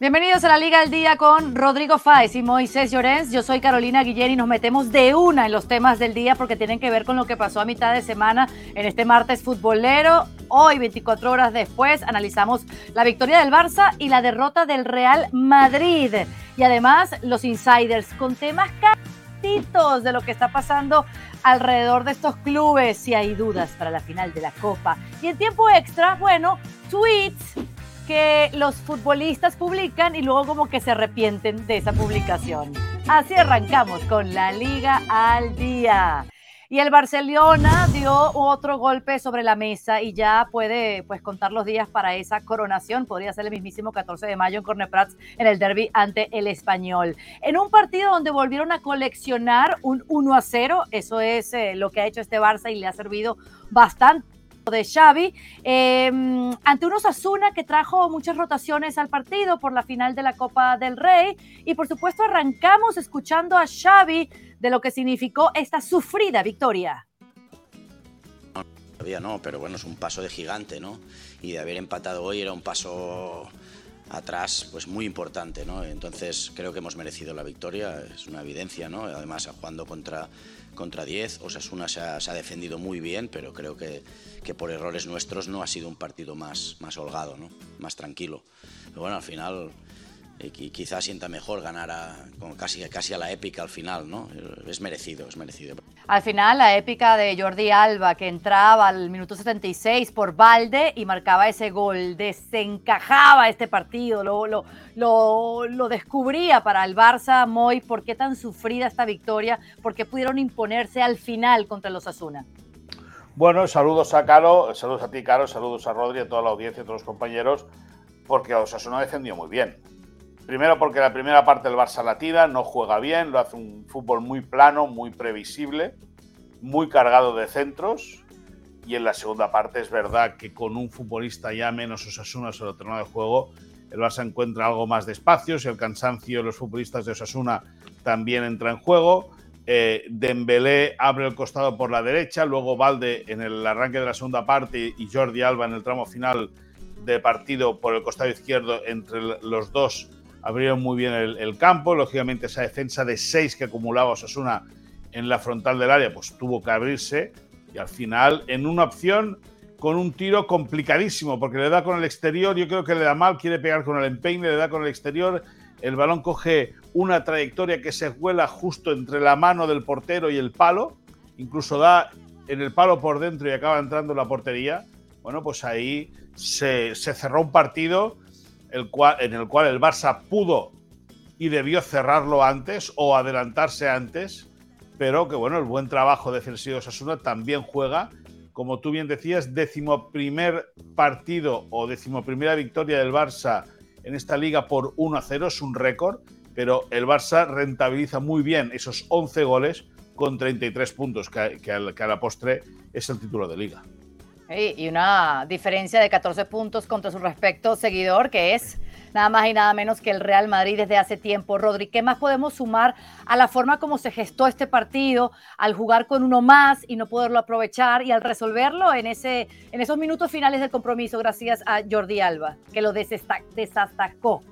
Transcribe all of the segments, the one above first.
Bienvenidos a la Liga del Día con Rodrigo Fáez y Moisés Llorens. Yo soy Carolina Guillén y nos metemos de una en los temas del día porque tienen que ver con lo que pasó a mitad de semana en este martes futbolero. Hoy, 24 horas después, analizamos la victoria del Barça y la derrota del Real Madrid. Y además, los insiders con temas catitos de lo que está pasando alrededor de estos clubes, si hay dudas para la final de la Copa. Y en tiempo extra, bueno, tweets que los futbolistas publican y luego como que se arrepienten de esa publicación. Así arrancamos con la Liga al Día. Y el Barcelona dio otro golpe sobre la mesa y ya puede pues contar los días para esa coronación. Podría ser el mismísimo 14 de mayo en Corneprats en el derby ante el Español. En un partido donde volvieron a coleccionar un 1 a 0, eso es eh, lo que ha hecho este Barça y le ha servido bastante de Xavi, em, ante unos Asuna que trajo muchas rotaciones al partido por la final de la Copa del Rey. Y por supuesto arrancamos escuchando a Xavi de lo que significó esta sufrida victoria. Todavía no, pero bueno, es un paso de gigante, ¿no? Y de haber empatado hoy era un paso atrás pues muy importante, ¿no? Entonces creo que hemos merecido la victoria, es una evidencia, ¿no? Además jugando contra contra 10. Osasuna se ha, se ha defendido muy bien, pero creo que, que, por errores nuestros no ha sido un partido más, más holgado, ¿no? más tranquilo. Pero bueno, al final eh, quizás sienta mejor ganar a, casi, casi a la épica al final, ¿no? Es merecido, es merecido. Al final, la épica de Jordi Alba, que entraba al minuto 76 por Valde y marcaba ese gol, desencajaba este partido, lo, lo, lo, lo descubría para el Barça, Moy, ¿por qué tan sufrida esta victoria? ¿Por qué pudieron imponerse al final contra los Asuna? Bueno, saludos a Caro, saludos a ti, Caro, saludos a Rodri, a toda la audiencia, a todos los compañeros, porque Osasuna defendió muy bien Primero porque la primera parte del Barça la tira, no juega bien, lo hace un fútbol muy plano, muy previsible, muy cargado de centros. Y en la segunda parte es verdad que con un futbolista ya menos Osasuna sobre el terreno de juego, el Barça encuentra algo más de espacios, el cansancio de los futbolistas de Osasuna también entra en juego. Eh, Dembélé abre el costado por la derecha, luego Valde en el arranque de la segunda parte y Jordi Alba en el tramo final de partido por el costado izquierdo entre los dos abrieron muy bien el, campo. Lógicamente, esa defensa de seis que acumulaba Osasuna en la frontal del área, pues tuvo que abrirse. Y al final, en una opción con un tiro complicadísimo, porque le da con el exterior, yo creo que le da mal, quiere pegar con el empeine, le da con el exterior, el balón coge una trayectoria que se vuela justo entre la mano del portero y el palo, incluso da en el palo por dentro y acaba entrando en la portería. Bueno, pues ahí se, se cerró un partido en el cual el Barça pudo y debió cerrarlo antes o adelantarse antes, pero que bueno, el buen trabajo defensivo de Sasuna también juega. Como tú bien decías, decimoprimer partido o decimoprimera victoria del Barça en esta liga por 1 a 0 es un récord, pero el Barça rentabiliza muy bien esos 11 goles con 33 puntos, que, que a la postre es el título de liga. Y una diferencia de 14 puntos contra su respecto seguidor, que es nada más y nada menos que el Real Madrid desde hace tiempo. Rodri, ¿qué más podemos sumar a la forma como se gestó este partido, al jugar con uno más y no poderlo aprovechar y al resolverlo en, ese, en esos minutos finales del compromiso, gracias a Jordi Alba, que lo desastacó?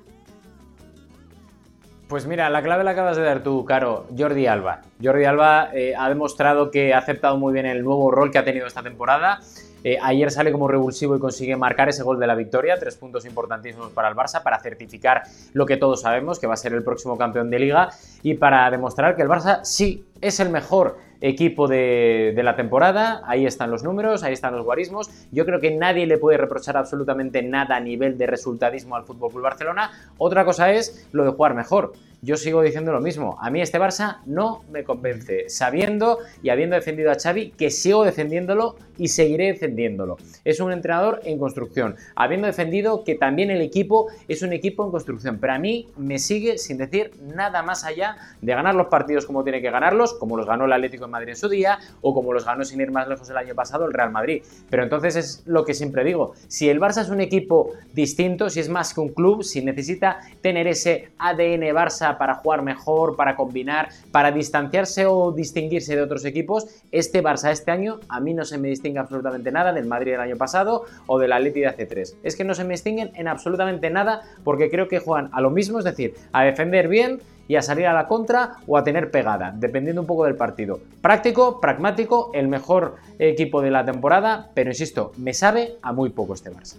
Pues mira, la clave la acabas de dar tú, Caro, Jordi Alba. Jordi Alba eh, ha demostrado que ha aceptado muy bien el nuevo rol que ha tenido esta temporada eh, ayer sale como revulsivo y consigue marcar ese gol de la victoria, tres puntos importantísimos para el Barça, para certificar lo que todos sabemos, que va a ser el próximo campeón de liga, y para demostrar que el Barça sí es el mejor equipo de, la temporada, ahí están los números, ahí están los guarismos. Yo creo que nadie le puede reprochar absolutamente nada a nivel de resultadismo al Club Barcelona. Otra cosa es lo de jugar mejor. Yo sigo diciendo lo mismo. A mí este Barça no me convence, sabiendo y habiendo defendido a Xavi que sigo defendiéndolo y seguiré defendiéndolo. Es un entrenador en construcción, habiendo defendido que también el equipo es un equipo en construcción. Pero a mí me sigue sin decir nada más allá de ganar los partidos como tiene que ganarlos, como los ganó el Atlético Madrid en su día o como los ganó sin ir más lejos el año pasado el Real Madrid. Pero entonces es lo que siempre digo, si el Barça es un equipo distinto, si es más que un club, si necesita tener ese ADN Barça Para jugar mejor, para combinar, para distanciarse o distinguirse de otros equipos, este Barça este año a mí no se me distingue absolutamente nada del Madrid del año pasado o del Atleti de hace tres. Es que no se me distinguen en absolutamente nada porque creo que juegan a lo mismo, es decir, a defender bien y a salir a la contra o a tener pegada, dependiendo un poco del partido. Práctico, pragmático, el mejor equipo de la temporada, pero insisto, me sabe a muy poco este Barça.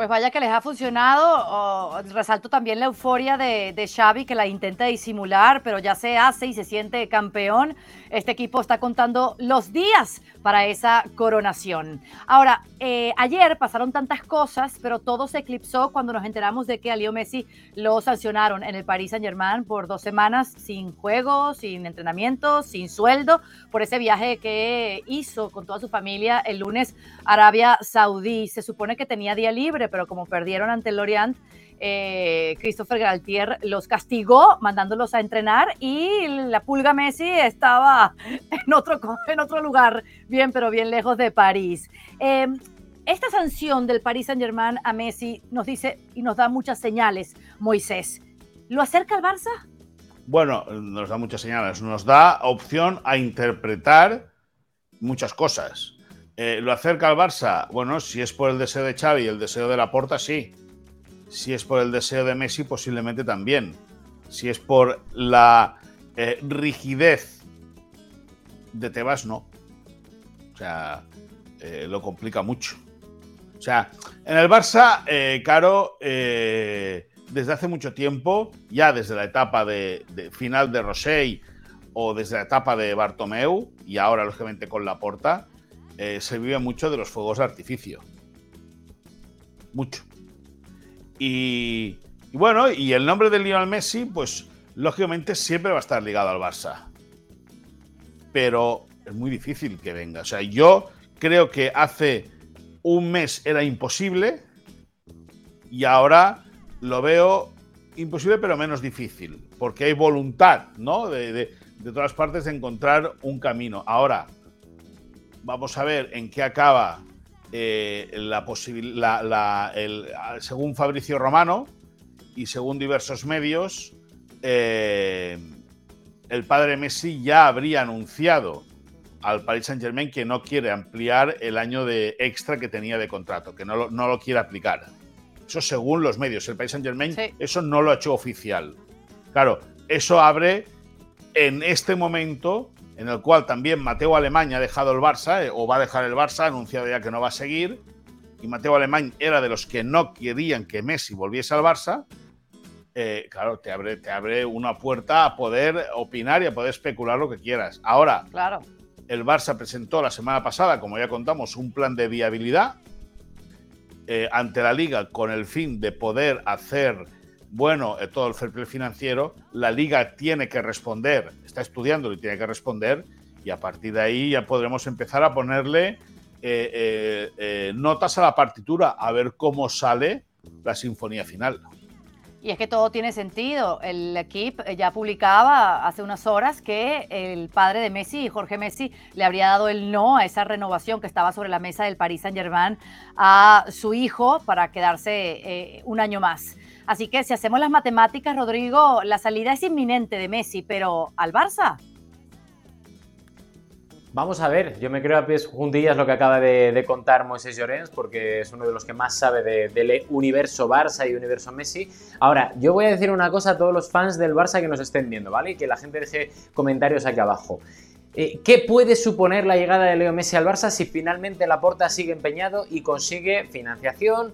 Pues vaya que les ha funcionado. resalto también la euforia de, de, Xavi que la intenta disimular, pero ya se hace y se siente campeón. Este equipo está contando los días para esa coronación. Ahora, eh, ayer pasaron tantas cosas, pero todo se eclipsó cuando nos enteramos de que a Leo Messi lo sancionaron en el Paris Saint Germain por dos semanas sin juego, sin entrenamiento, sin sueldo, por ese viaje que hizo con toda su familia el lunes a Arabia Saudí. Se supone que tenía día libre, pero como perdieron ante Lorient, eh, Christopher Galtier los castigó mandándolos a entrenar y la pulga Messi estaba en otro, en otro lugar, bien, pero bien lejos de París. Em, esta sanción del Paris Saint Germain a Messi nos dice y nos da muchas señales, Moisés. ¿Lo acerca al Barça? Bueno, nos da muchas señales, nos da opción a interpretar muchas cosas. Eh, ¿Lo acerca al Barça? Bueno, si es por el deseo de Xavi y el deseo de la Porta, sí. Si es por el deseo de Messi, posiblemente también. Si es por la eh, rigidez de Tebas, no. O sea, eh, lo complica mucho. O sea, en el Barça, eh, Caro, desde hace mucho tiempo, ya desde la etapa de, final de Rosell o desde la etapa de Bartomeu, y ahora lógicamente con la porta, se vive mucho de los fuegos de artificio. Mucho. Y, bueno, y el nombre de Lionel Messi, pues lógicamente siempre va a estar ligado al Barça. Pero es muy difícil que venga. O sea, yo creo que hace un mes era imposible y ahora lo veo imposible pero menos difícil, porque hay voluntad, ¿no? De, de, todas partes de encontrar un camino. Ahora, vamos a ver en qué acaba eh, la la, según Fabricio Romano y según diversos medios, eh, el padre Messi ya habría anunciado al Paris Saint Germain que no quiere ampliar el año de extra que tenía de contrato, que no lo, no lo quiere aplicar. Eso según los medios. El Paris Saint Germain eso no lo ha hecho oficial. Claro, eso abre en este momento en el cual también Mateo Alemán ha dejado el Barça, eh, o va a dejar el Barça, ha anunciado ya que no va a seguir, y Mateo Alemán era de los que no querían que Messi volviese al Barça, eh, claro, te abre, te abre una puerta a poder opinar y a poder especular lo que quieras. Ahora, claro. el Barça presentó la semana pasada, como ya contamos, un plan de viabilidad eh, ante la liga con el fin de poder hacer bueno eh, todo el fair financiero, la liga tiene que responder, está estudiando y tiene que responder, y a partir de ahí ya podremos empezar a ponerle eh, eh, notas a la partitura, a ver cómo sale la sinfonía final. Y es que todo tiene sentido. El equipo ya publicaba hace unas horas que el padre de Messi, Jorge Messi, le habría dado el no a esa renovación que estaba sobre la mesa del Paris Saint-Germain a su hijo para quedarse un año más. Así que si hacemos las matemáticas, Rodrigo, la salida es inminente de Messi, pero ¿al Barça? Vamos a ver, yo me creo a pies juntillas lo que acaba de, contar Moisés Llorens, porque es uno de los que más sabe del universo Barça y universo Messi. Ahora, yo voy a decir una cosa a todos los fans del Barça que nos estén viendo, ¿vale? Y que la gente deje comentarios aquí abajo. Eh, ¿Qué puede suponer la llegada de Leo Messi al Barça si finalmente Laporta sigue empeñado y consigue financiación,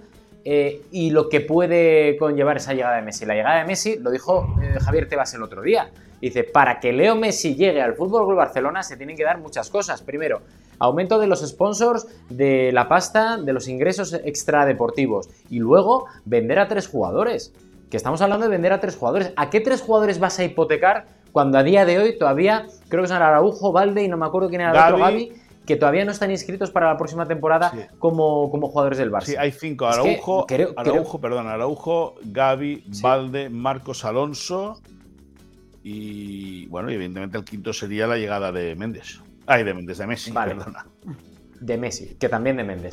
eh, y lo que puede conllevar esa llegada de Messi. La llegada de Messi, lo dijo eh, Javier Tebas el otro día, dice, para que Leo Messi llegue al Fútbol Club Barcelona se tienen que dar muchas cosas. Primero, aumento de los sponsors, de la pasta, de los ingresos extradeportivos y luego vender a tres jugadores. Que estamos hablando de vender a tres jugadores. ¿A qué tres jugadores vas a hipotecar cuando a día de hoy todavía creo que son Araujo, Valde y no me acuerdo quién era el otro, Gaby que todavía no están inscritos para la próxima temporada como, como jugadores del Barça. Sí, hay cinco. Araujo, Araujo, perdón, Araujo, Gaby, Valde, Marcos Alonso y bueno, y evidentemente el quinto sería la llegada de Méndez. Ay, de Méndez, de Messi, perdona. De Messi, que también de Méndez.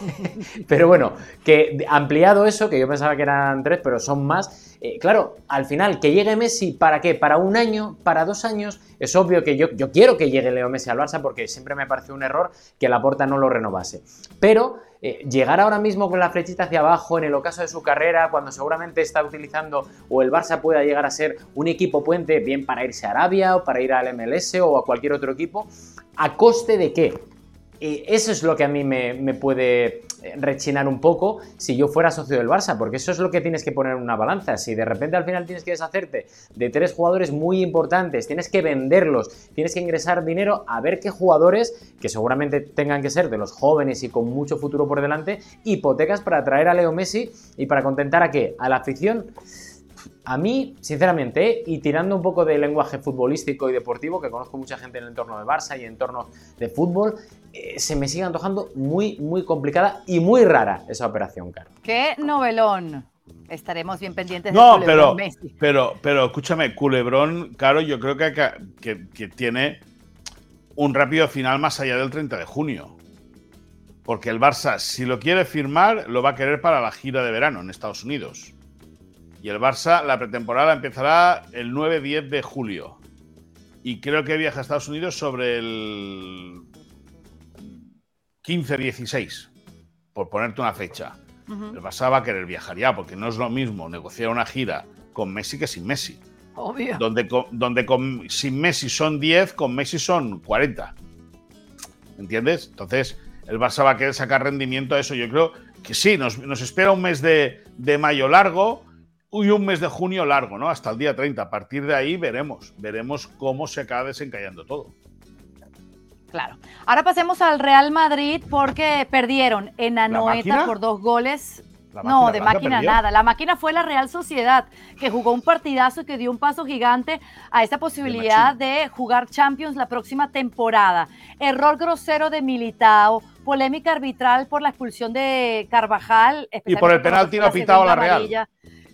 Pero, bueno, que ampliado eso, que yo pensaba que eran tres, pero son más. Eh, claro, al final, que llegue Messi, ¿para qué? ¿Para un año? ¿Para dos años? Es obvio que yo, yo quiero que llegue Leo Messi al Barça porque siempre me parece un error que la Porta no lo renovase. Pero eh, llegar ahora mismo con la flechita hacia abajo en el ocaso de su carrera, cuando seguramente está utilizando o el Barça pueda llegar a ser un equipo puente, bien para irse a Arabia o para ir al MLS o a cualquier otro equipo, ¿a coste de qué? Eso es lo que a mí me, puede eh, rechinar un poco si yo fuera socio del Barça, porque eso es lo que tienes que poner en una balanza. Si de repente al final tienes que deshacerte de tres jugadores muy importantes, tienes que venderlos, tienes que ingresar dinero a ver qué jugadores, que seguramente tengan que ser de los jóvenes y con mucho futuro por delante, hipotecas para traer a Leo Messi y para contentar a qué? A la afición a mí, sinceramente, y tirando un poco de lenguaje futbolístico y deportivo, que conozco mucha gente en el entorno de Barça y en entorno de fútbol, eh, se me sigue antojando muy, muy complicada y muy rara esa operación, Caro. ¡Qué novelón! Estaremos bien pendientes no, de pero, Messi. pero, pero escúchame, Culebrón, Caro, yo creo que, que, que tiene un rápido final más allá del 30 de junio. Porque el Barça, si lo quiere firmar, lo va a querer para la gira de verano en Estados Unidos. Y el Barça, la pretemporada empezará el 9-10 de julio. Y creo que viaja a Estados Unidos sobre el 15-16, por ponerte una fecha. El Barça va a querer viajar ya, porque no es lo mismo negociar una gira con Messi que sin Messi. Obvio. Donde, donde con, sin Messi son 10, con Messi son 40. ¿Entiendes? Entonces, el Barça va a querer sacar rendimiento a eso. Yo creo que sí, nos, espera un mes de, de mayo largo y un mes de junio largo, ¿no? Hasta el día 30. A partir de ahí veremos, veremos cómo se acaba desencallando todo. Claro. Ahora pasemos al Real Madrid porque perdieron en Anoeta por dos goles. no, de máquina nada. La máquina fue la Real Sociedad, que jugó un partidazo y que dio un paso gigante a esa posibilidad de, jugar Champions la próxima temporada. Error grosero de Militao, polémica arbitral por la expulsión de Carvajal. Y por el penalti no ha pitado la Real.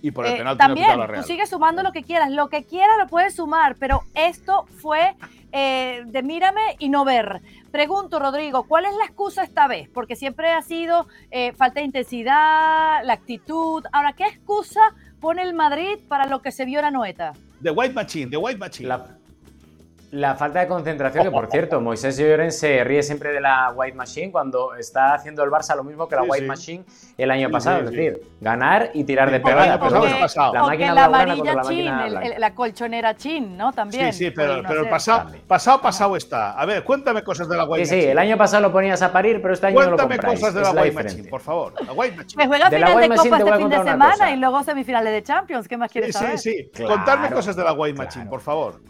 Y por el eh, penalti también, tú sigues sumando lo que quieras, lo que quieras lo puedes sumar, pero esto fue eh, de mírame y no ver. Pregunto, Rodrigo, ¿cuál es la excusa esta vez? Porque siempre ha sido eh, falta de intensidad, la actitud. Ahora, ¿qué excusa pone el Madrid para lo que se vio en la Noeta? The White Machine, The White Machine. La falta de concentración, que por cierto, Moisés Lloren se ríe siempre de la White Machine cuando está haciendo el Barça lo mismo que la White Machine el año pasado, es decir, ganar y tirar de pegada. Pero la máquina la amarilla chin, la colchonera chin, ¿no? También. Sí, sí, pero, pero el pasado, pasado, pasado está. A ver, cuéntame cosas de la White Machine. Sí, sí, el año pasado lo ponías a parir, pero este año no lo compráis. Cuéntame cosas de la, White Machine, por favor. La White Machine. Me juega final de Copa este fin de semana y luego semifinales de Champions. ¿Qué más quieres saber? Sí, sí, Contarme cosas de la White Machine, por favor.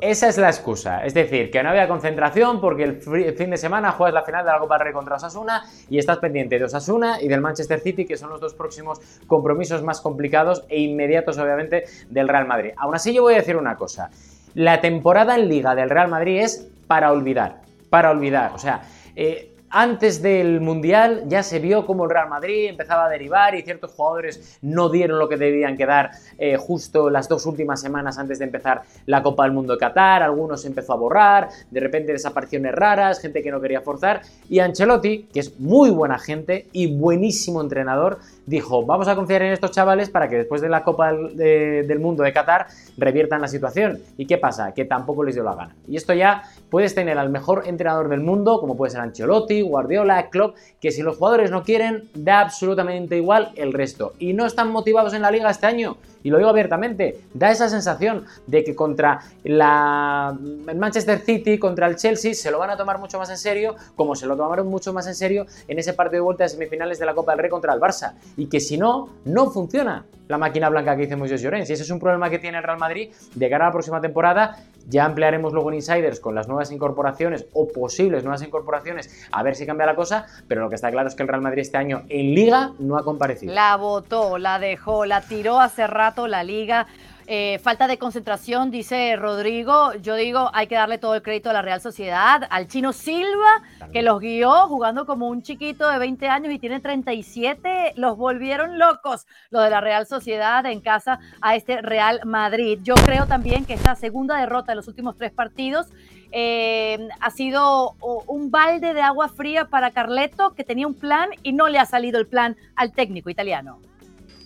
Esa es la Es decir, que no había concentración porque el fin de semana juegas la final de la Copa del Rey contra Osasuna y estás pendiente de Osasuna y del Manchester City, que son los dos próximos compromisos más complicados e inmediatos, obviamente, del Real Madrid. Aún así, yo voy a decir una cosa. La temporada en Liga del Real Madrid es para olvidar. Para olvidar. O sea, eh, antes del Mundial ya se vio cómo el Real Madrid empezaba a derivar y ciertos jugadores no dieron lo que debían quedar eh, justo las dos últimas semanas antes de empezar la Copa del Mundo de Qatar. Algunos empezó a borrar, de repente desapariciones raras, gente que no quería forzar. Y Ancelotti, que es muy buena gente y buenísimo entrenador, dijo, vamos a confiar en estos chavales para que después de la Copa del, Mundo de Qatar reviertan la situación. ¿Y qué pasa? Que tampoco les dio la gana. Y esto ya puedes tener al mejor entrenador del mundo, como puede ser Ancelotti, Guardiola, Klopp, que si los jugadores no quieren, da absolutamente igual el resto. Y no están motivados en la liga este año y lo digo abiertamente, da esa sensación de que contra la Manchester City, contra el Chelsea, se lo van a tomar mucho más en serio, como se lo tomaron mucho más en serio en ese partido de vuelta de semifinales de la Copa del Rey contra el Barça. Y que si no, no funciona la máquina blanca que dice Moisés Llorens. Y ese es un problema que tiene el Real Madrid de cara a la próxima temporada. Ya ampliaremos luego en Insiders con las nuevas incorporaciones o posibles nuevas incorporaciones a ver si cambia la cosa, pero lo que está claro es que el Real Madrid este año en Liga no ha comparecido. La votó, la dejó, la tiró hace rato la Liga. Eh, falta de concentración, dice Rodrigo. Yo digo, hay que darle todo el crédito a la Real Sociedad, al chino Silva, que los guió jugando como un chiquito de 20 años y tiene 37. Los volvieron locos, lo de la Real Sociedad en casa a este Real Madrid. Yo creo también que esta segunda derrota de los últimos tres partidos eh, ha sido un balde de agua fría para Carleto, que tenía un plan y no le ha salido el plan al técnico italiano.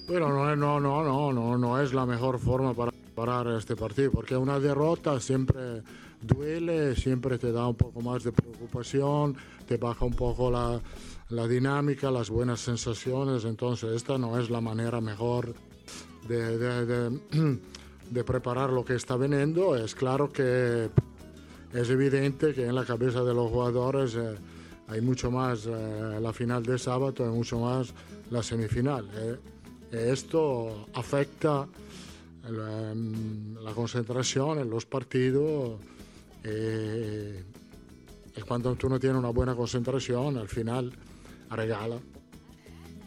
Bueno, no, no, no, no, no, no es la mejor forma para parar este partido, porque una derrota siempre duele, siempre te da un poco más de preocupación, te baja un poco la, la dinámica, las buenas sensaciones, entonces esta no es la manera mejor de, de, de, preparar lo que está veniendo. Es claro que es evidente que en la cabeza de los jugadores eh, hay mucho más eh, la final de sábado y mucho más la semifinal. Eh. Esto afecta la, la, concentración en los partidos y cuando tú no tienes una buena concentración, al final regala.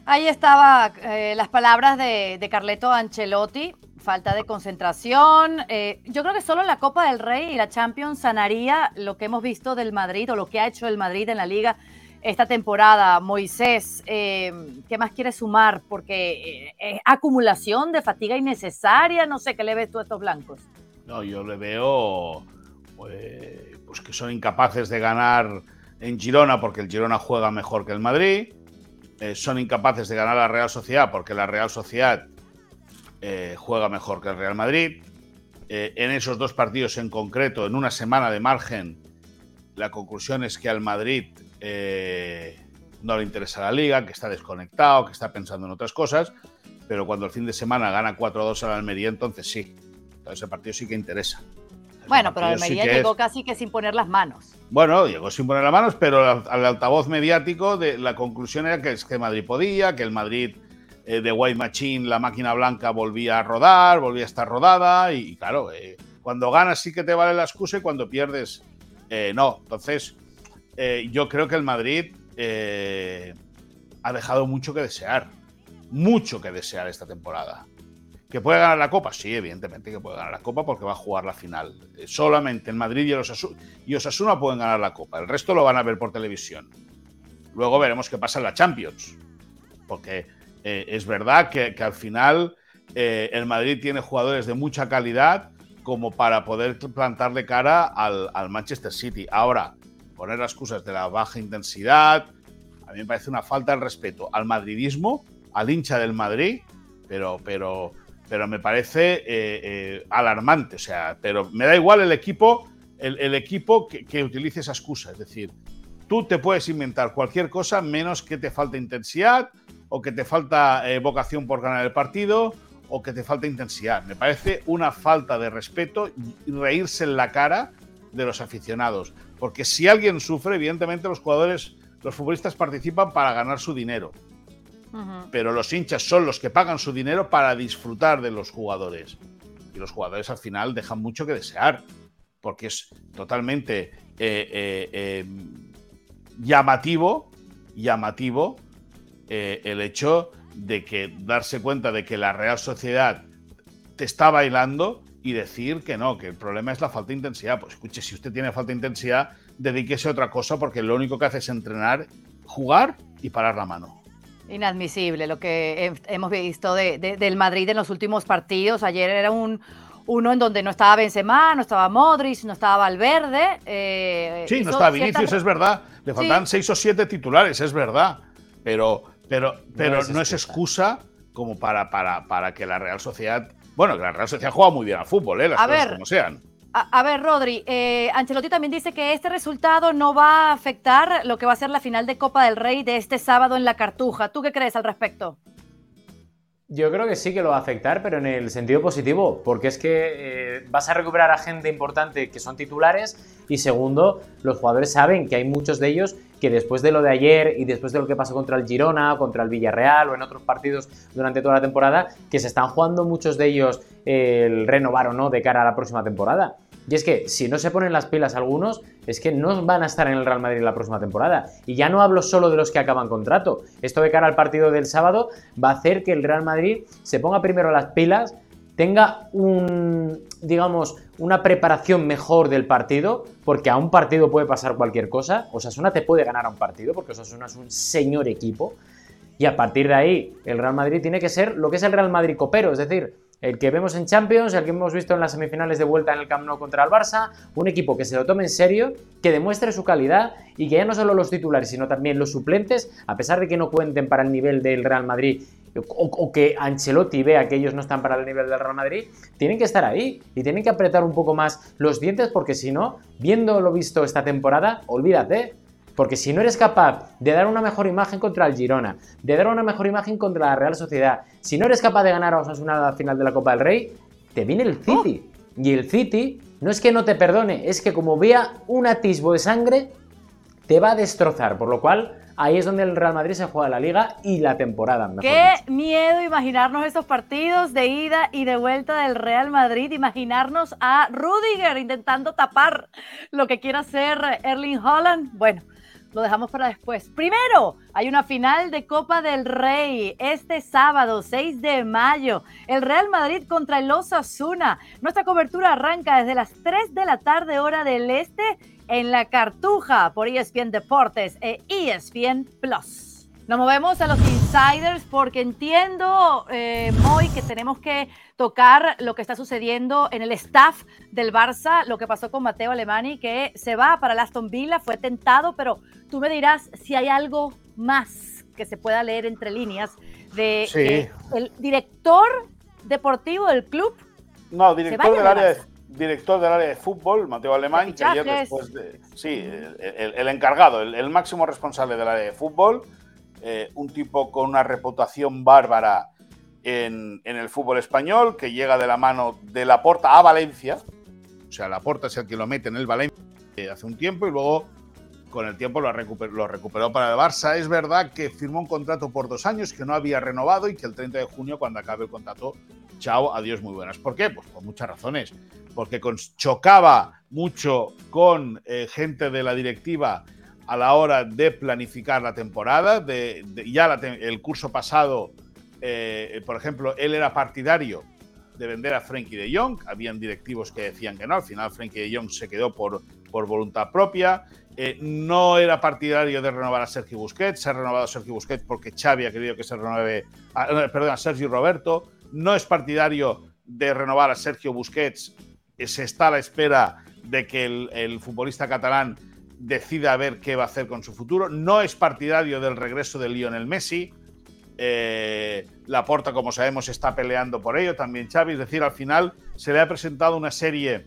Ahí estaba las palabras de, de Carleto Ancelotti falta de concentración. Eh, yo creo que solo la Copa del Rey y la Champions sanaría lo que hemos visto del Madrid o lo que ha hecho el Madrid en la liga esta temporada. Moisés, eh, ¿qué más quieres sumar? Porque eh, es acumulación de fatiga innecesaria. No sé, ¿qué le ves tú a estos blancos? No, yo le veo pues, pues que son incapaces de ganar en Girona porque el Girona juega mejor que el Madrid. son incapaces de ganar la Real Sociedad porque la Real Sociedad eh, juega mejor que el Real Madrid. Eh, en esos dos partidos en concreto, en una semana de margen, la conclusión es que al Madrid eh, no le interesa la liga, que está desconectado, que está pensando en otras cosas, pero cuando el fin de semana gana 4-2 al Almería, entonces sí. ese partido sí que interesa. bueno, pero Almería llegó casi que sin poner las manos. Bueno, llegó sin poner las manos, pero al, altavoz mediático de la conclusión era que, que Madrid podía, que el Madrid eh, de White Machine, la máquina blanca volvía a rodar, volvía a estar rodada y, claro, eh, cuando ganas sí que te vale la excusa y cuando pierdes eh, no. Entonces, yo creo que el Madrid ha dejado mucho que desear, mucho que desear esta temporada. ¿Que puede ganar la Copa? Sí, evidentemente que puede ganar la Copa porque va a jugar la final. solamente el Madrid y, Osasuna, y Osasuna pueden ganar la Copa. El resto lo van a ver por televisión. Luego veremos qué pasa en la Champions. Porque eh, es verdad que, al final eh, el Madrid tiene jugadores de mucha calidad como para poder plantarle cara al, Manchester City. Ahora, poner las excusas de la baja intensidad, a mí me parece una falta de respeto al madridismo, al hincha del Madrid, pero, pero, pero me parece eh, alarmante. O sea, pero me da igual el equipo, el, equipo que, que, utilice esa excusa. Es decir, tú te puedes inventar cualquier cosa menos que te falte intensidad o que te falta eh, vocación por ganar el partido o que te falta intensidad. Me parece una falta de respeto reírse en la cara de los aficionados. Porque si alguien sufre, evidentemente los jugadores, los futbolistas participan para ganar su dinero. Pero los hinchas son los que pagan su dinero para disfrutar de los jugadores. Y los jugadores al final dejan mucho que desear. Porque es totalmente eh, eh, llamativo, llamativo eh, el hecho de que darse cuenta de que la Real Sociedad te está bailando y decir que no, que el problema es la falta de intensidad. Pues escuche, si usted tiene falta de intensidad, dedíquese a otra cosa porque lo único que hace es entrenar, jugar y parar la mano. Inadmisible lo que hemos visto del Madrid en los últimos partidos. Ayer era un, uno en donde no estaba Benzema, no estaba Modric, no estaba Valverde. Eh, sí, no estaba Vinicius, es verdad. Le faltan seis o siete titulares, es verdad. Pero pero, pero no, es, excusa como para, para, para, que la Real Sociedad. Bueno, que la Real Sociedad juega muy bien al fútbol, ¿eh? las a cosas ver, como sean. A, ver, Rodri, eh, Ancelotti también dice que este resultado no va a afectar lo que va a ser la final de Copa del Rey de este sábado en la Cartuja. ¿Tú qué crees al respecto? Yo creo que sí que lo va a afectar, pero en el sentido positivo, porque es que eh, vas a recuperar a gente importante que son titulares y segundo, los jugadores saben que hay muchos de ellos que después de lo de ayer y después de lo que pasó contra el Girona, contra el Villarreal o en otros partidos durante toda la temporada, que se están jugando muchos de ellos el renovar o no de cara a la próxima temporada. Y es que si no se ponen las pilas algunos, es que no van a estar en el Real Madrid la próxima temporada. Y ya no hablo solo de los que acaban contrato. Esto de cara al partido del sábado va a hacer que el Real Madrid se ponga primero las pilas, tenga un, digamos, una preparación mejor del partido, porque a un partido puede pasar cualquier cosa. Osasuna te puede ganar a un partido, porque Osasuna es un señor equipo. Y a partir de ahí, el Real Madrid tiene que ser lo que es el Real Madrid copero, es decir, El que vemos en Champions, el que hemos visto en las semifinales de vuelta en el Camp Nou contra el Barça, un equipo que se lo tome en serio, que demuestre su calidad y que ya no solo los titulares, sino también los suplentes, a pesar de que no cuenten para el nivel del Real Madrid o, que Ancelotti vea que ellos no están para el nivel del Real Madrid, tienen que estar ahí y tienen que apretar un poco más los dientes porque si no, viendo lo visto esta temporada, olvídate, porque si no eres capaz de dar una mejor imagen contra el Girona, de dar una mejor imagen contra la Real Sociedad, si no eres capaz de ganar a Osasuna la final de la Copa del Rey, te viene el City. Y el City no es que no te perdone, es que como vea un atisbo de sangre, te va a destrozar. Por lo cual, ahí es donde el Real Madrid se juega la liga y la temporada. Qué miedo imaginarnos esos partidos de ida y de vuelta del Real Madrid, imaginarnos a Rudiger intentando tapar lo que quiera hacer Erling Holland. Bueno, lo dejamos para después. Primero, hay una final de Copa del Rey este sábado, 6 de mayo. El Real Madrid contra el Osasuna. Nuestra cobertura arranca desde las 3 de la tarde, hora del este, en la Cartuja por ESPN Deportes e ESPN Plus. Nos movemos a los insiders porque entiendo, eh, Moy, que tenemos que tocar lo que está sucediendo en el staff del Barça, lo que pasó con Mateo Alemani, que se va para el Aston Villa, fue tentado, pero tú me dirás si hay algo más que se pueda leer entre líneas de el director deportivo del club. No, director del área de director del área de fútbol, Mateo Alemán, que ayer después de. Sí, el, encargado, el, máximo responsable del área de fútbol, eh, un tipo con una reputación bárbara en, el fútbol español, que llega de la mano de la Porta a Valencia. O sea, la Porta es el que lo mete en el Valencia hace un tiempo y luego con el tiempo lo recuperó, lo para el Barça. Es verdad que firmó un contrato por dos años que no había renovado y que el 30 de junio, cuando acabe el contrato, chao, adiós, muy buenas. ¿Por qué? Pues por muchas razones. Porque chocaba mucho con eh, gente de la directiva a la hora de planificar la temporada. De, ya el curso pasado, eh, por ejemplo, él era partidario de vender a Frankie de Jong. Habían directivos que decían que no. Al final, Frankie de Jong se quedó por, por voluntad propia. Eh, no era partidario de renovar a Sergio Busquets. Se ha renovado a Sergio Busquets porque Xavi ha querido que se renueve. perdón, a Sergio Roberto. No es partidario de renovar a Sergio Busquets. Se está a la espera de que el futbolista catalán decida ver qué va a hacer con su futuro. No es partidario del regreso de Lionel Messi. Eh, la Porta, como sabemos, está peleando por ello, también Xavi. Es decir, al final se le ha presentado una serie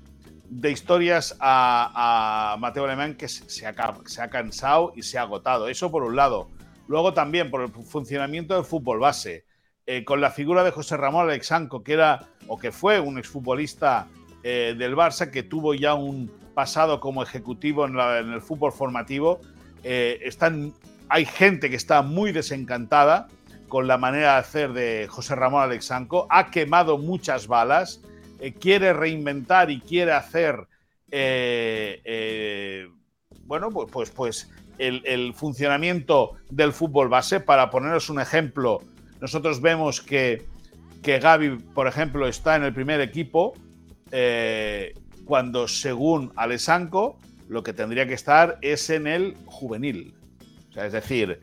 de historias a, Mateo Alemán que se ha, se ha, cansado y se ha agotado. Eso por un lado. Luego también por el funcionamiento del fútbol base. Eh, con la figura de José Ramón Alexanco, que era o que fue un exfutbolista eh, del Barça que tuvo ya un, pasado como ejecutivo en, el fútbol formativo. Eh, están, hay gente que está muy desencantada con la manera de hacer de José Ramón Alexanco. Ha quemado muchas balas, eh, quiere reinventar y quiere hacer, eh, bueno, pues, pues, pues el, funcionamiento del fútbol base. Para poneros un ejemplo, nosotros vemos que, que Gaby, por ejemplo, está en el primer equipo cuando según Alessanco lo que tendría que estar es en el juvenil. es decir,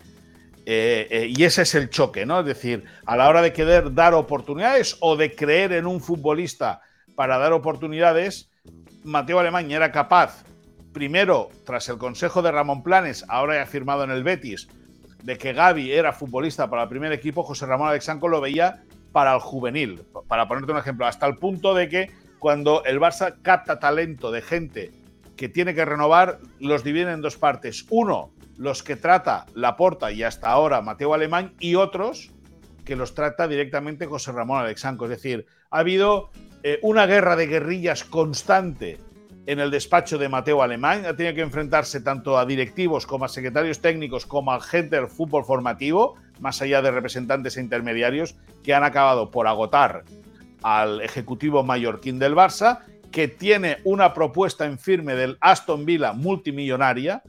eh, eh, y ese es el choque, ¿no? Es decir, a la hora de querer dar oportunidades o de creer en un futbolista para dar oportunidades, Mateo Alemán era capaz, primero, tras el consejo de Ramón Planes, ahora ya firmado en el Betis, de que Gaby era futbolista para el primer equipo, José Ramón Alexanco lo veía para el juvenil. Para ponerte un ejemplo, hasta el punto de que cuando el Barça capta talento de gente que tiene que renovar, los divide en dos partes. Uno, los que trata Laporta y hasta ahora Mateo Alemán, y otros que los trata directamente José Ramón Alexanco. Es decir, ha habido eh, una guerra de guerrillas constante en el despacho de Mateo Alemán. Ha tenido que enfrentarse tanto a directivos como a secretarios técnicos como a gente del fútbol formativo, más allá de representantes e intermediarios, que han acabado por agotar al ejecutivo mallorquín del Barça, que tiene una propuesta en firme del Aston Villa multimillonaria.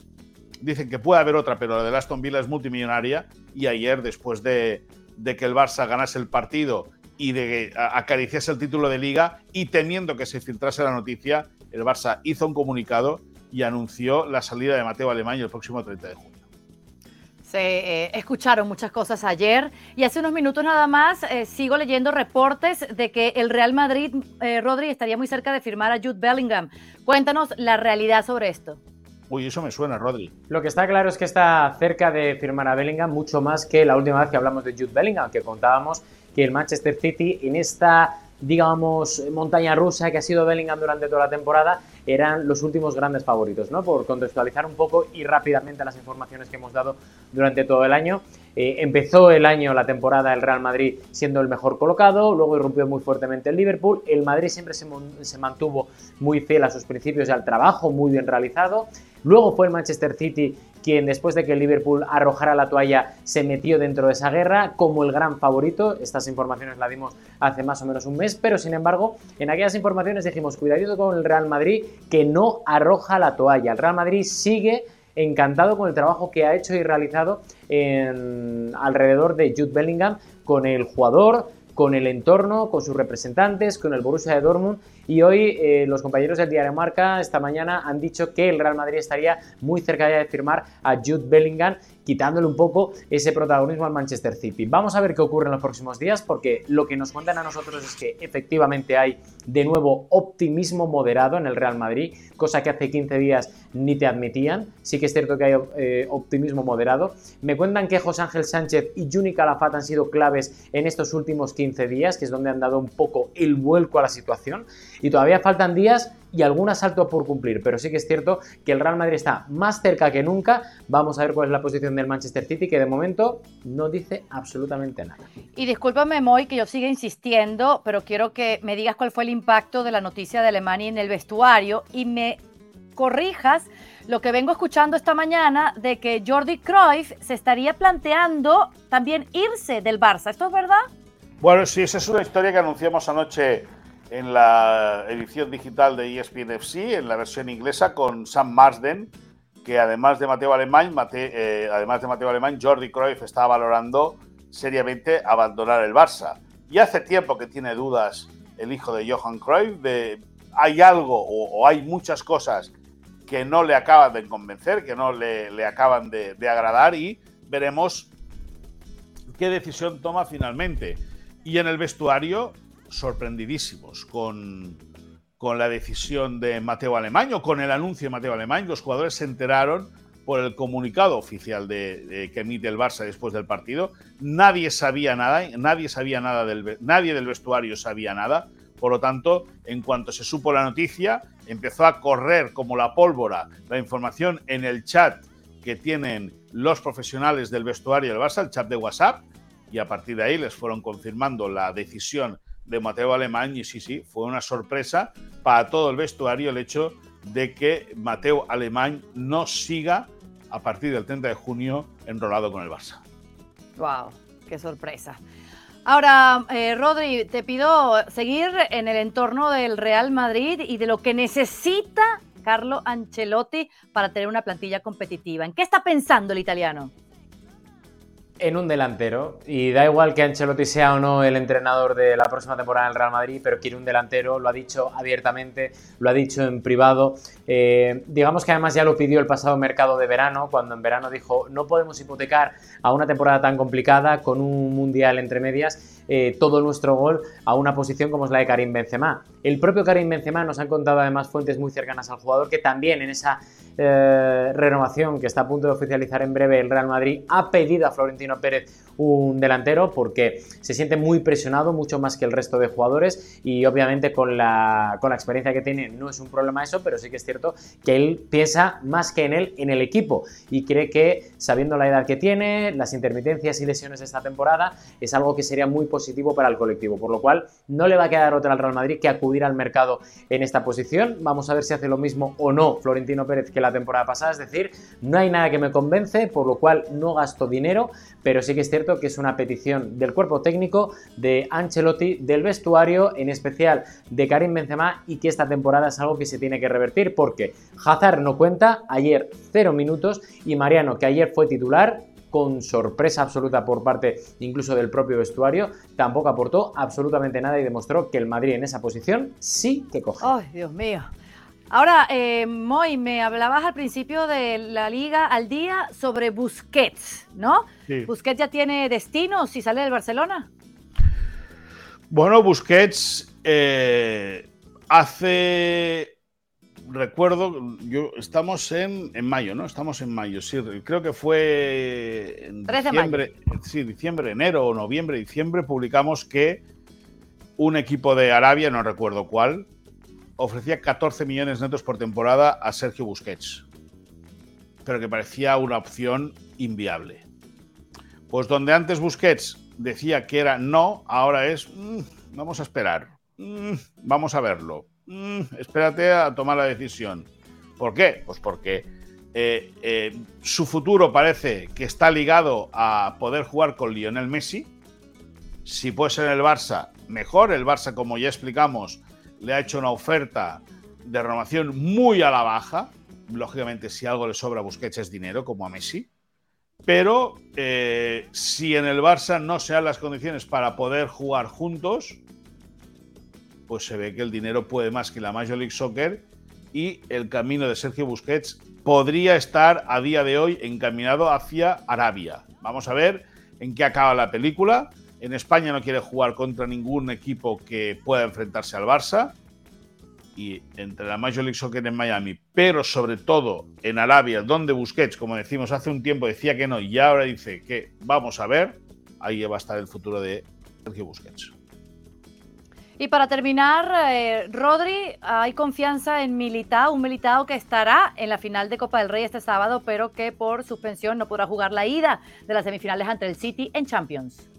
Dicen que puede haber otra, pero la del Aston Villa es multimillonaria. Y ayer, después de, que el Barça ganase el partido y de que acariciase el título de liga y temiendo que se filtrase la noticia, el Barça hizo un comunicado y anunció la salida de Mateo Alemán el próximo 30 de junio. Se eh, escucharon muchas cosas ayer y hace unos minutos nada más eh, sigo leyendo reportes de que el Real Madrid, eh, Rodri, estaría muy cerca de firmar a Jude Bellingham. Cuéntanos la realidad sobre esto. Uy, eso me suena, Rodri. Lo que está claro es que está cerca de firmar a Bellingham mucho más que la última vez que hablamos de Jude Bellingham, que contábamos que el Manchester City en esta digamos, montaña rusa que ha sido Bellingham durante toda la temporada, eran los últimos grandes favoritos, ¿no? Por contextualizar un poco y rápidamente las informaciones que hemos dado durante todo el año. Eh, empezó el año, la temporada, el Real Madrid siendo el mejor colocado, luego irrumpió muy fuertemente el Liverpool. El Madrid siempre se, se mantuvo muy fiel a sus principios y al trabajo muy bien realizado. Luego fue el Manchester City quien después de que Liverpool arrojara la toalla se metió dentro de esa guerra como el gran favorito. Estas informaciones las dimos hace más o menos un mes, pero sin embargo, en aquellas informaciones dijimos, cuidadito con el Real Madrid que no arroja la toalla. El Real Madrid sigue encantado con el trabajo que ha hecho y realizado alrededor de Jude Bellingham con el jugador, con el entorno, con sus representantes, con el Borussia de Dortmund. Y hoy eh, los compañeros del diario Marca esta mañana han dicho que el Real Madrid estaría muy cerca de firmar a Jude Bellingham quitándole un poco ese protagonismo al Manchester City. Vamos a ver qué ocurre en los próximos días porque lo que nos cuentan a nosotros es que efectivamente hay de nuevo optimismo moderado en el Real Madrid, cosa que hace 15 días ni te admitían. Sí que es cierto que hay eh, optimismo moderado. Me cuentan que José Ángel Sánchez y Juni Calafat han sido claves en estos últimos 15 días, que es donde han dado un poco el vuelco a la situación. Y todavía faltan días y algún asalto por cumplir, pero sí que es cierto que el Real Madrid está más cerca que nunca. Vamos a ver cuál es la posición del Manchester City, que de momento no dice absolutamente nada. Y discúlpame, Moy, que yo siga insistiendo, pero quiero que me digas cuál fue el impacto de la noticia de Alemania en el vestuario y me corrijas lo que vengo escuchando esta mañana de que Jordi Cruyff se estaría planteando también irse del Barça. ¿Esto es verdad? Bueno, sí, esa es una historia que anunciamos anoche en la edición digital de ESPN FC, en la versión inglesa, con Sam Marsden, que además de Mateo Alemán, eh, además de Mateo Alemán, Jordi Cruyff estaba valorando seriamente abandonar el Barça. Y hace tiempo que tiene dudas el hijo de Johan Cruyff de hay algo o, hay muchas cosas que no le acaban de convencer, que no le, acaban de agradar y veremos qué decisión toma finalmente. Y en el vestuario sorprendidísimos con, con la decisión de Mateo Alemán o con el anuncio de Mateo Alemán. Los jugadores se enteraron por el comunicado oficial de, que emite el Barça después del partido. Nadie sabía nada, nadie sabía nada del nadie del vestuario sabía nada. Por lo tanto, en cuanto se supo la noticia, empezó a correr como la pólvora la información en el chat que tienen los profesionales del vestuario del Barça, el chat de WhatsApp, y a partir de ahí les fueron confirmando la decisión de Mateo Alemán y sí, sí, fue una sorpresa para todo el vestuario el hecho de que Mateo Alemán no siga a partir del 30 de junio enrolado con el Barça. ¡Wow! ¡Qué sorpresa! Ahora, eh, Rodri, te pido seguir en el entorno del Real Madrid y de lo que necesita Carlo Ancelotti para tener una plantilla competitiva. ¿En qué está pensando el italiano? En un delantero. Y da igual que Ancelotti sea o no el entrenador de la próxima temporada en el Real Madrid, pero quiere un delantero, lo ha dicho abiertamente, lo ha dicho en privado. Eh, digamos que además ya lo pidió el pasado mercado de verano, cuando en verano dijo no podemos hipotecar a una temporada tan complicada con un mundial entre medias eh, todo nuestro gol a una posición como es la de Karim Benzema. El propio Karim Benzema nos han contado además fuentes muy cercanas al jugador que también en esa eh, renovación que está a punto de oficializar en breve el Real Madrid ha pedido a Florentino Pérez un delantero porque se siente muy presionado, mucho más que el resto de jugadores y obviamente con la, con la experiencia que tiene no es un problema eso, pero sí que es cierto que él piensa más que en él, en el equipo y cree que sabiendo la edad que tiene, las intermitencias y lesiones de esta temporada, es algo que sería muy positivo para el colectivo, por lo cual no le va a quedar otra al Real Madrid que acudir al mercado en esta posición. Vamos a ver si hace lo mismo o no Florentino Pérez que la temporada pasada, es decir, no hay nada que me convence, por lo cual no gasto dinero, pero sí que es cierto que es una petición del cuerpo técnico, de Ancelotti, del vestuario, en especial de Karim Benzema, y que esta temporada es algo que se tiene que revertir porque Hazard no cuenta, ayer cero minutos, y Mariano, que ayer fue titular, con sorpresa absoluta por parte incluso del propio vestuario, tampoco aportó absolutamente nada y demostró que el Madrid en esa posición sí que coge. ¡Ay, Dios mío! Ahora, eh, Moy, me hablabas al principio de la liga al día sobre Busquets, ¿no? Sí. ¿Busquets ya tiene destino si sale del Barcelona? Bueno, Busquets eh, hace. Recuerdo, yo estamos en, en, mayo, ¿no? Estamos en mayo, sí. Creo que fue en 3 de diciembre, sí, diciembre, enero o noviembre, diciembre, publicamos que un equipo de Arabia, no recuerdo cuál, ofrecía 14 millones netos por temporada a Sergio Busquets, pero que parecía una opción inviable. Pues donde antes Busquets decía que era no, ahora es mmm, vamos a esperar, mmm, vamos a verlo, mmm, espérate a tomar la decisión. ¿Por qué? Pues porque eh, eh, su futuro parece que está ligado a poder jugar con Lionel Messi. Si puede ser el Barça, mejor. El Barça, como ya explicamos, le ha hecho una oferta de renovación muy a la baja. Lógicamente, si algo le sobra a Busquets es dinero, como a Messi. Pero eh, si en el Barça no se dan las condiciones para poder jugar juntos, pues se ve que el dinero puede más que la Major League Soccer y el camino de Sergio Busquets podría estar a día de hoy encaminado hacia Arabia. Vamos a ver en qué acaba la película. En España no quiere jugar contra ningún equipo que pueda enfrentarse al Barça. Y entre la Major League Soccer en Miami, pero sobre todo en Arabia, donde Busquets, como decimos hace un tiempo, decía que no y ahora dice que vamos a ver, ahí va a estar el futuro de Sergio Busquets. Y para terminar, eh, Rodri, hay confianza en Militao, un Militao que estará en la final de Copa del Rey este sábado, pero que por suspensión no podrá jugar la ida de las semifinales ante el City en Champions.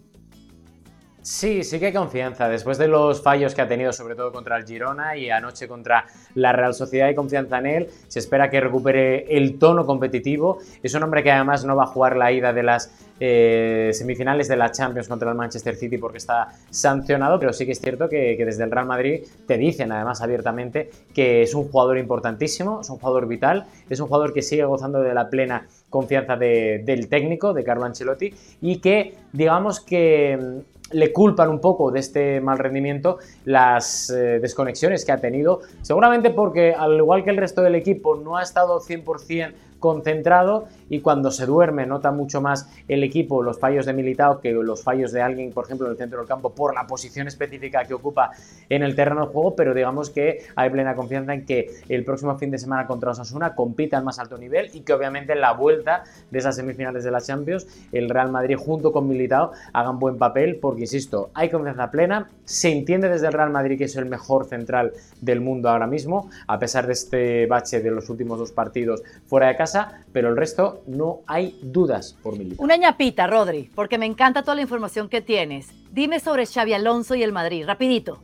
Sí, sí que hay confianza. Después de los fallos que ha tenido, sobre todo contra el Girona y anoche contra la Real Sociedad, hay confianza en él. Se espera que recupere el tono competitivo. Es un hombre que además no va a jugar la ida de las eh, semifinales de la Champions contra el Manchester City porque está sancionado, pero sí que es cierto que, desde el Real Madrid te dicen además abiertamente que es un jugador importantísimo, es un jugador vital, es un jugador que sigue gozando de la plena confianza de, del técnico, de Carlo Ancelotti, y que digamos que le culpan un poco de este mal rendimiento las eh, desconexiones que ha tenido, seguramente porque al igual que el resto del equipo no ha estado 100% concentrado y cuando se duerme nota mucho más el equipo los fallos de Militao que los fallos de alguien, por ejemplo, en el centro del campo por la posición específica que ocupa en el terreno de juego, pero digamos que hay plena confianza en que el próximo fin de semana contra Osasuna compita al más alto nivel y que obviamente en la vuelta de esas semifinales de la Champions el Real Madrid junto con Militao hagan buen papel porque, insisto, hay confianza plena, se entiende desde el Real Madrid que es el mejor central del mundo ahora mismo, a pesar de este bache de los últimos dos partidos fuera de casa, pero el resto no hay dudas por mi Una ñapita, Rodri, porque me encanta toda la información que tienes. Dime sobre Xavi Alonso y el Madrid, rapidito.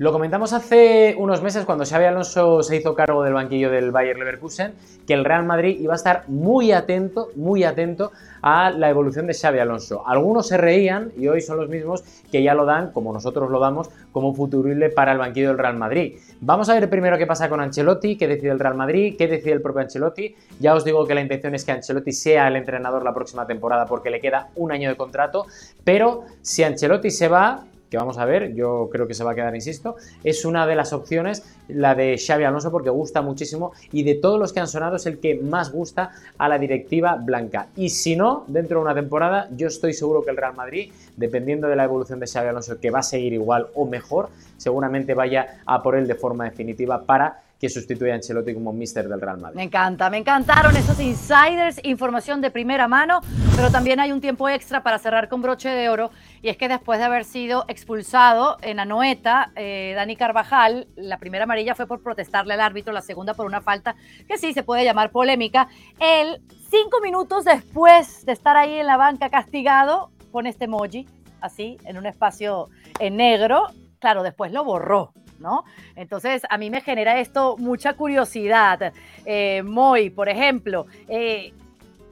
Lo comentamos hace unos meses cuando Xavi Alonso se hizo cargo del banquillo del Bayer Leverkusen, que el Real Madrid iba a estar muy atento, muy atento a la evolución de Xavi Alonso. Algunos se reían y hoy son los mismos que ya lo dan, como nosotros lo damos, como futurible para el banquillo del Real Madrid. Vamos a ver primero qué pasa con Ancelotti, qué decide el Real Madrid, qué decide el propio Ancelotti. Ya os digo que la intención es que Ancelotti sea el entrenador la próxima temporada porque le queda un año de contrato, pero si Ancelotti se va, que vamos a ver, yo creo que se va a quedar, insisto, es una de las opciones, la de Xavi Alonso, porque gusta muchísimo y de todos los que han sonado es el que más gusta a la directiva blanca. Y si no, dentro de una temporada, yo estoy seguro que el Real Madrid, dependiendo de la evolución de Xavi Alonso, que va a seguir igual o mejor, seguramente vaya a por él de forma definitiva para que sustituye a Ancelotti como mister del Real Madrid. Me encanta, me encantaron esos insiders, información de primera mano, pero también hay un tiempo extra para cerrar con broche de oro, y es que después de haber sido expulsado en Anoeta, eh, Dani Carvajal, la primera amarilla fue por protestarle al árbitro, la segunda por una falta que sí se puede llamar polémica. Él, cinco minutos después de estar ahí en la banca castigado, pone este emoji, así, en un espacio en negro, claro, después lo borró. ¿no? Entonces, a mí me genera esto mucha curiosidad. Eh, Moy, por ejemplo, eh,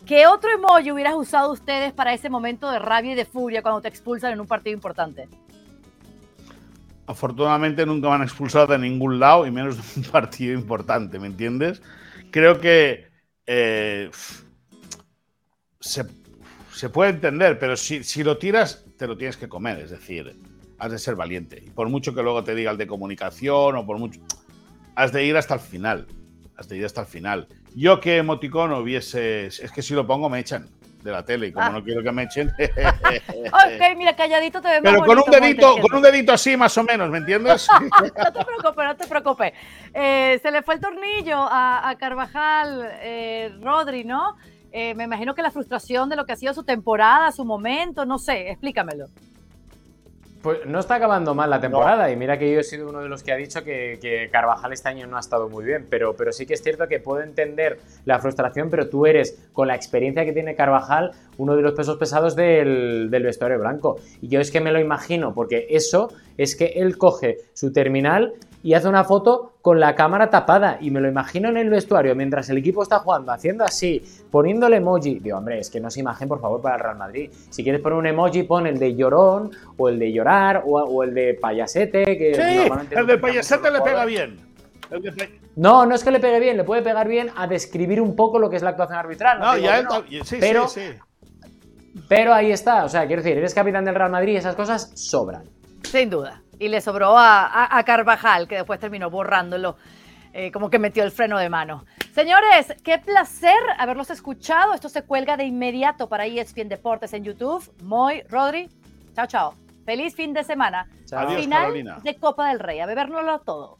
¿qué otro emoji hubieras usado ustedes para ese momento de rabia y de furia cuando te expulsan en un partido importante? Afortunadamente nunca me han expulsado de ningún lado y menos de un partido importante, ¿me entiendes? Creo que eh, se, se, puede entender, pero si, si lo tiras, te lo tienes que comer, es decir, has de ser valiente. Y por mucho que luego te diga el de comunicación o por mucho... has de ir hasta el final. Has de ir hasta el final. Yo que emoticono hubiese. Es que si lo pongo me echan de la tele y como Ah. no quiero que me echen. Ok, mira, calladito te más Pero con un bonito, dedito, con un dedito así más o menos, ¿me entiendes? No te preocupes, no te preocupes. Eh, se le fue el tornillo a, a Carvajal, eh, Rodri, ¿no? Eh, me imagino que la frustración de lo que ha sido su temporada, su momento, no sé, explícamelo. Pues no está acabando mal la temporada y mira que yo he sido uno de los que ha dicho que, que Carvajal este año no ha estado muy bien, pero, pero sí que es cierto que puedo entender la frustración, pero tú eres, con la experiencia que tiene Carvajal, uno de los pesos pesados del, del vestuario blanco. Y yo es que me lo imagino, porque eso es que él coge su terminal y hace una foto con la cámara tapada y me lo imagino en el vestuario mientras el equipo está jugando, haciendo así, poniéndole emoji. Digo, hombre, es que no es imagen, por favor, para el Real Madrid. Si quieres poner un emoji, pon el de llorón o el de llorar o, o el de payasete. Que sí, normalmente el utilizan payasete le pega bien. El de pay- No, no es que le pegue bien, le puede pegar bien a describir un poco lo que es la actuación arbitral. No, ya no. sí, pero, sí, sí. Pero ahí está, o sea, quiero decir, eres capitán del Real Madrid y esas cosas sobran. Sin duda. Y le sobró a, a- a Carvajal, que después terminó borrándolo, eh, como que metió el freno de mano. Señores, qué placer haberlos escuchado. Esto se cuelga de inmediato para ESPN Deportes en YouTube. Moy, Rodri, chao, chao. Feliz fin de semana. Chao. Adiós, Final Carolina. de Copa del Rey. A bebérnoslo todo.